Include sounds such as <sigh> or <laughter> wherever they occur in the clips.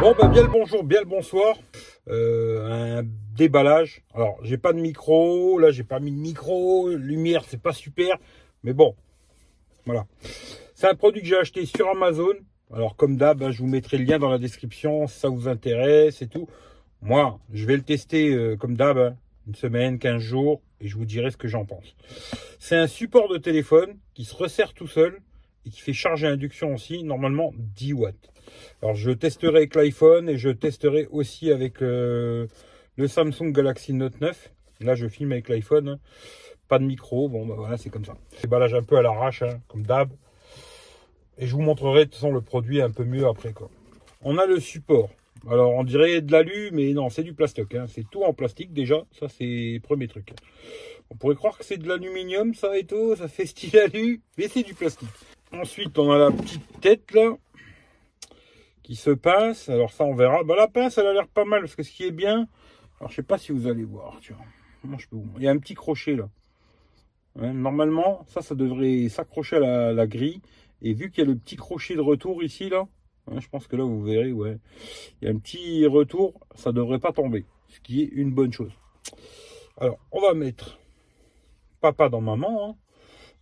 Bon, bah, bien le bonjour, bien le bonsoir. Euh, un déballage. Alors, j'ai pas de micro. Là, j'ai pas mis de micro. Lumière, c'est pas super. Mais bon, voilà. C'est un produit que j'ai acheté sur Amazon. Alors, comme d'hab, hein, je vous mettrai le lien dans la description si ça vous intéresse et tout. Moi, je vais le tester euh, comme d'hab, hein, une semaine, 15 jours, et je vous dirai ce que j'en pense. C'est un support de téléphone qui se resserre tout seul et qui fait charge à induction aussi, normalement 10 watts. Alors je testerai avec l'iPhone et je testerai aussi avec euh, le Samsung Galaxy Note 9. Là je filme avec l'iPhone, hein. pas de micro, bon bah voilà c'est comme ça. Déballage un peu à l'arrache, hein, comme d'hab. Et je vous montrerai de toute façon le produit un peu mieux après. On a le support. Alors on dirait de l'alu, mais non, c'est du plastique. Hein. C'est tout en plastique déjà. Ça, c'est premier truc. On pourrait croire que c'est de l'aluminium, ça et tout. Ça fait style alu, mais c'est du plastique. Ensuite, on a la petite tête là se pince. Alors ça, on verra. Bah, la pince, elle a l'air pas mal parce que ce qui est bien. Alors je sais pas si vous allez voir. Tu vois. Il y a un petit crochet là. normalement, ça, ça devrait s'accrocher à la, grille. Et vu qu'il y a le petit crochet de retour ici là, je pense que là vous verrez, ouais, il y a un petit retour, ça devrait pas tomber, ce qui est une bonne chose. Alors, on va mettre papa dans maman. Hein.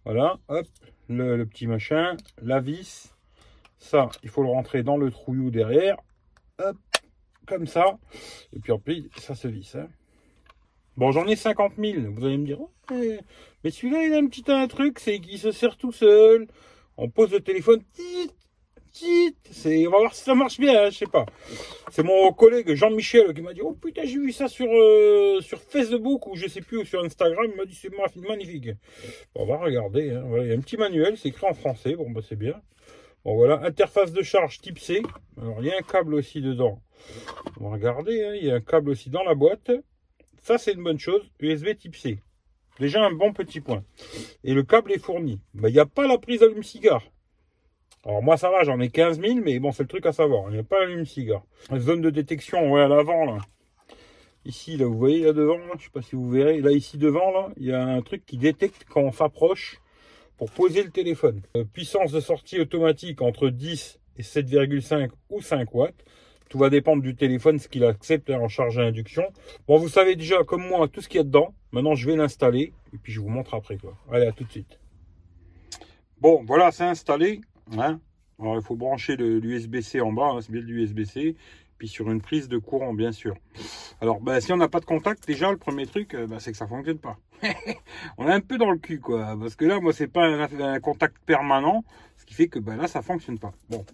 Voilà, hop, le, petit machin, la vis. Ça, il faut le rentrer dans le trouillou derrière. Hop, comme ça. Et puis en plus, ça se visse. Hein. Bon, j'en ai 50 000. Vous allez me dire, mais celui-là, il a un petit truc, c'est qu'il se sert tout seul. On pose le téléphone, c'est, on va voir si ça marche bien, hein, je sais pas. C'est mon collègue Jean-Michel qui m'a dit, oh putain, j'ai vu ça sur, euh, Facebook ou je sais plus, ou sur Instagram. Il m'a dit, c'est magnifique. on va regarder. Hein. il y a un petit manuel, c'est écrit en français. Bon, bah, c'est bien. Voilà, interface de charge type C. Alors, il y a un câble aussi dedans. On va regarder, hein. il y a un câble aussi dans la boîte. Ça, c'est une bonne chose. USB type C. Déjà un bon petit point. Et le câble est fourni. Bah, il n'y a pas la prise allume-cigare. Alors moi ça va, j'en ai 15 000, mais bon c'est le truc à savoir. Il n'y a pas l'allume-cigare. Zone de détection, ouais, à l'avant là. Ici, là, vous voyez là devant, je sais pas si vous verrez, là ici devant, là, il y a un truc qui détecte quand on s'approche pour poser le téléphone. Euh, puissance de sortie automatique entre 10 et 7,5 ou 5 watts. Tout va dépendre du téléphone, ce qu'il accepte en charge à induction. Bon, vous savez déjà, comme moi, tout ce qu'il y a dedans. Maintenant, je vais l'installer et puis je vous montre après. quoi. Allez, à tout de suite. Bon, voilà, c'est installé. Hein. Alors, il faut brancher l'USB-C en bas, hein, c'est bien l'USB-C, puis sur une prise de courant, bien sûr. Alors, bah, si on n'a pas de contact, déjà, le premier truc, euh, bah, c'est que ça fonctionne pas. <laughs> on est un peu dans le cul, quoi, parce que là, moi, c'est pas un, contact permanent, ce qui fait que bah, là, ça fonctionne pas. Bon,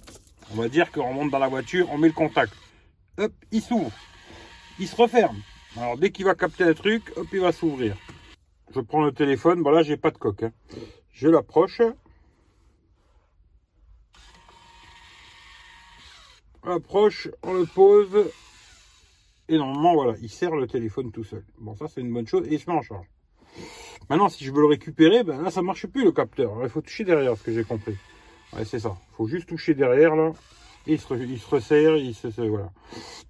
on va dire qu'on monte dans la voiture, on met le contact. Hop, il s'ouvre. Il se referme. Alors, dès qu'il va capter un truc, hop, il va s'ouvrir. Je prends le téléphone, voilà, j'ai pas de coque. Hein. Je l'approche. Approche, on le pose. Et normalement, voilà, il sert le téléphone tout seul. Bon, ça, c'est une bonne chose. Et il se met en charge. Maintenant, si je veux le récupérer, ben là, ça marche plus le capteur. il faut toucher derrière, ce que j'ai compris. Ouais, c'est ça. Il faut juste toucher derrière, là. Et il se, il se resserre, il se, voilà.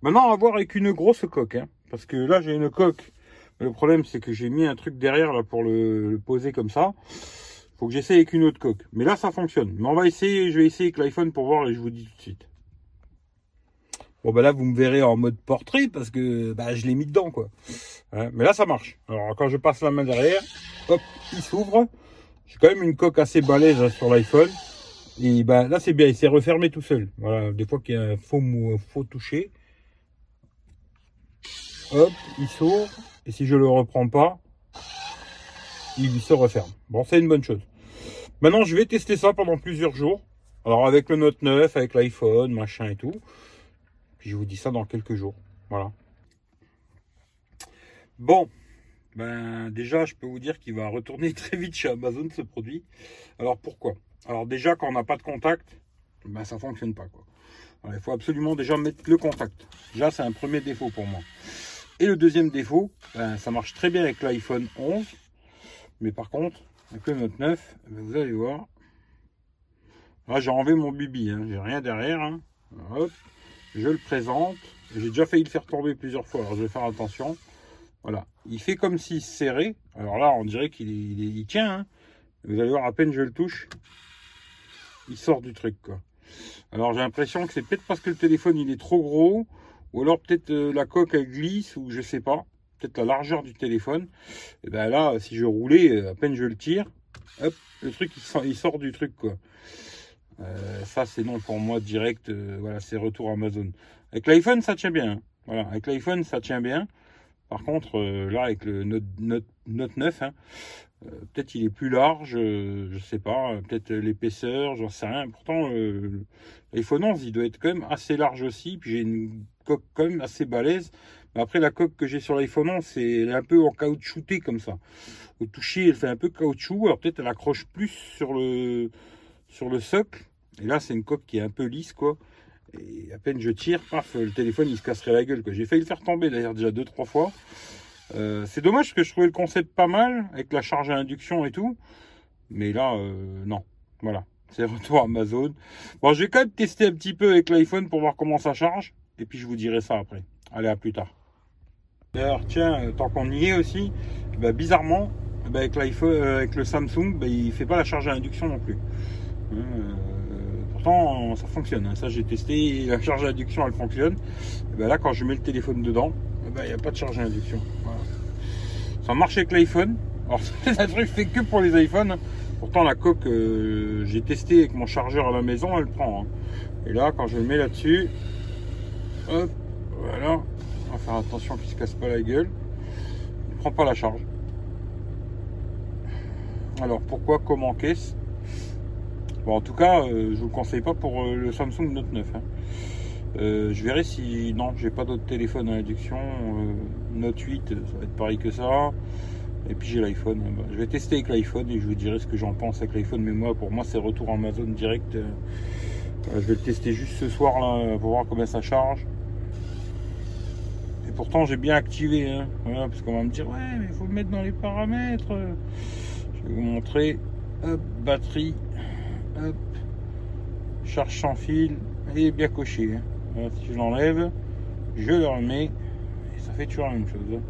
Maintenant, on va voir avec une grosse coque. Hein, parce que là, j'ai une coque. le problème, c'est que j'ai mis un truc derrière, là, pour le, poser comme ça. faut que j'essaye avec une autre coque. Mais là, ça fonctionne. Mais on va essayer, je vais essayer avec l'iPhone pour voir et je vous dis tout de suite. Bon, ben là, vous me verrez en mode portrait parce que bah, je l'ai mis dedans, quoi. Hein, mais là, ça marche. Alors, quand je passe la main derrière, hop, il s'ouvre. J'ai quand même une coque assez balèze hein, sur l'iPhone. Et ben là, c'est bien, il s'est refermé tout seul. Voilà, des fois qu'il y a un faux, un faux toucher. Hop, il s'ouvre. Et si je le reprends pas, il se referme. Bon, c'est une bonne chose. Maintenant, je vais tester ça pendant plusieurs jours. Alors, avec le Note 9, avec l'iPhone, machin et tout je vous dis ça dans quelques jours. Voilà. Bon, ben déjà, je peux vous dire qu'il va retourner <laughs> très vite chez Amazon ce produit. Alors pourquoi? Alors déjà, quand on n'a pas de contact, ben ça fonctionne pas il faut absolument déjà mettre le contact. Déjà, c'est un premier défaut pour moi. Et le deuxième défaut, ben, ça marche très bien avec l'iPhone 11. Mais par contre, avec le Note 9, ben, vous allez voir. Là, j'ai enlevé mon bibi. Hein. J'ai rien derrière. Hein. Je le présente. J'ai déjà failli le faire tomber plusieurs fois, alors je vais faire attention. Voilà, il fait comme s'il serrait. Alors là, on dirait qu'il il, tient. Hein. Vous allez voir, à peine je le touche, il sort du truc. Alors j'ai l'impression que c'est peut-être parce que le téléphone il est trop gros, ou alors peut-être euh, la coque elle glisse, ou je sais pas. Peut-être la largeur du téléphone. Et ben là, si je roulais, euh, à peine je le tire, hop, le truc il sort, du truc. Euh, ça c'est non pour moi direct. voilà, c'est retour Amazon. Avec l'iPhone ça tient bien. Hein. Voilà, avec l'iPhone ça tient bien. Par contre, là avec le Note, Note, Note 9, hein, euh, peut-être il est plus large, euh, je sais pas, peut-être l'épaisseur, j'en sais rien. Pourtant, euh, l'iPhone 11, il doit être quand même assez large aussi. Puis j'ai une coque quand même assez balèze. Mais après, la coque que j'ai sur l'iPhone 11, c'est un peu en caoutchouté comme ça. Au toucher, elle fait un peu caoutchouc. Alors peut-être elle accroche plus sur le, sur le socle. Et là, c'est une coque qui est un peu lisse, quoi. Et à peine je tire, paf, le téléphone, il se casserait la gueule, J'ai failli le faire tomber, d'ailleurs, déjà deux, trois fois. Euh, c'est dommage parce que je trouvais le concept pas mal avec la charge à induction et tout. Mais là, euh, non. Voilà. C'est retour Amazon. Bon, je vais quand même tester un petit peu avec l'iPhone pour voir comment ça charge. Et puis je vous dirai ça après. Allez, à plus tard. D'ailleurs, tiens, euh, tant qu'on y est aussi, bah, bizarrement, bah, avec avec le Samsung, bah, il fait pas la charge à induction non plus. Pourtant, ça fonctionne. Hein. Ça, j'ai testé. La charge à induction, elle fonctionne. Et là, quand je mets le téléphone dedans, il n'y a pas de charge à induction. Ça marche avec l'iPhone. Alors <laughs> c'est un truc fait que pour les iPhones. Pourtant la coque, euh, j'ai testé avec mon chargeur à la maison, elle prend. Hein. Et là, quand je le mets là-dessus, hop, voilà. On va faire attention qu'il ne se casse pas la gueule. Il ne prend pas la charge. Alors pourquoi, comment, qu'est-ce? Bon, en tout cas, euh, je vous le conseille pas pour euh, le Samsung Note 9. Euh, je verrai si non, j'ai pas d'autres téléphones à induction. Euh, Note 8, ça va être pareil que ça. Et puis j'ai l'iPhone. Bah, je vais tester avec l'iPhone et je vous dirai ce que j'en pense avec l'iPhone. Mais moi, pour moi, c'est retour Amazon direct. Euh, je vais le tester juste ce soir là pour voir comment ça charge. Et pourtant, j'ai bien activé. Hein. parce qu'on va me dire, ouais, mais il faut le mettre dans les paramètres. Je vais vous montrer. Hop, batterie. Charge sans fil. Et bien coché. Hein si je l'enlève, je le remets et ça fait toujours la même chose.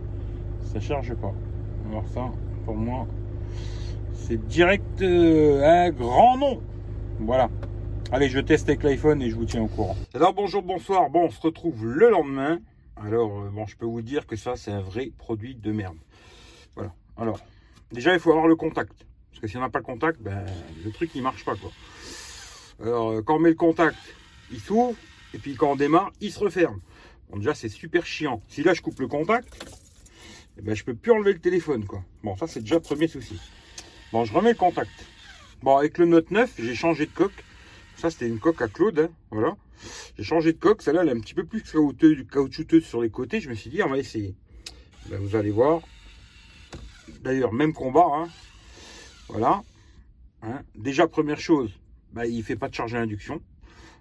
Ça charge pas. Alors ça, pour moi, c'est direct euh, un grand nom. Voilà. Allez, je teste avec l'iPhone et je vous tiens au courant. Alors bonjour, bonsoir. Bon, on se retrouve le lendemain. Alors, euh, bon, je peux vous dire que ça, c'est un vrai produit de merde. Voilà. Alors, déjà, il faut avoir le contact. Parce que si on n'a pas le contact, ben, le truc, il marche pas, quoi. Alors, euh, quand on met le contact, il s'ouvre. Et puis quand on démarre, il se referme. Bon, déjà, c'est super chiant. Si là, je coupe le contact, eh ben, je peux plus enlever le téléphone. quoi. Bon, ça, c'est déjà le premier souci. Bon, je remets le contact. Bon, avec le Note 9, j'ai changé de coque. Ça, c'était une coque à Claude. Hein, voilà. J'ai changé de coque. Celle-là, elle est un petit peu plus caoutchouteuse sur les côtés. Je me suis dit, on va essayer. Ben, vous allez voir. D'ailleurs, même combat. Hein. Voilà. Hein. Déjà, première chose, ben, il ne fait pas de charge à induction.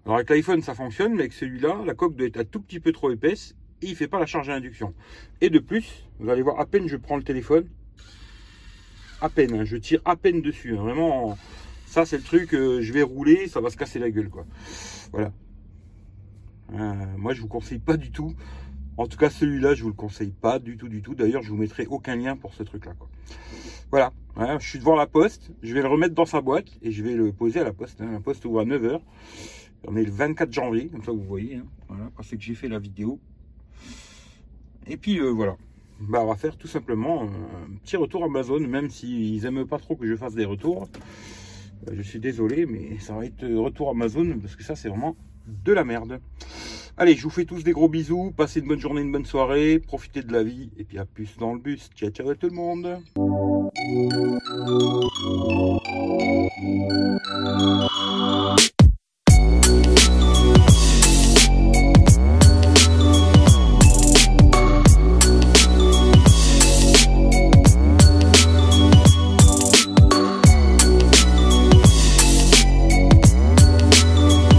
Alors avec l'iPhone ça fonctionne, mais avec celui-là, la coque doit être un tout petit peu trop épaisse et il ne fait pas la charge à induction. Et de plus, vous allez voir, à peine je prends le téléphone, à peine, hein, je tire à peine dessus. Hein, vraiment, ça c'est le truc, euh, je vais rouler, ça va se casser la gueule. quoi. Voilà. Euh, moi je vous conseille pas du tout. En tout cas celui-là, je vous le conseille pas du tout, du tout. D'ailleurs, je vous mettrai aucun lien pour ce truc-là. Voilà. Hein, je suis devant la poste, je vais le remettre dans sa boîte et je vais le poser à la poste. La poste ouvre à 9h. On est le 24 janvier, comme ça vous voyez, hein, voilà, quand c'est que j'ai fait la vidéo. Et puis euh, voilà, bah, on va faire tout simplement un petit retour Amazon, même s'ils n'aiment pas trop que je fasse des retours. Euh, je suis désolé, mais ça va être retour Amazon, parce que ça c'est vraiment de la merde. Allez, je vous fais tous des gros bisous, passez une bonne journée, une bonne soirée, profitez de la vie, et puis à plus dans le bus. Ciao, ciao à tout le monde Thank you.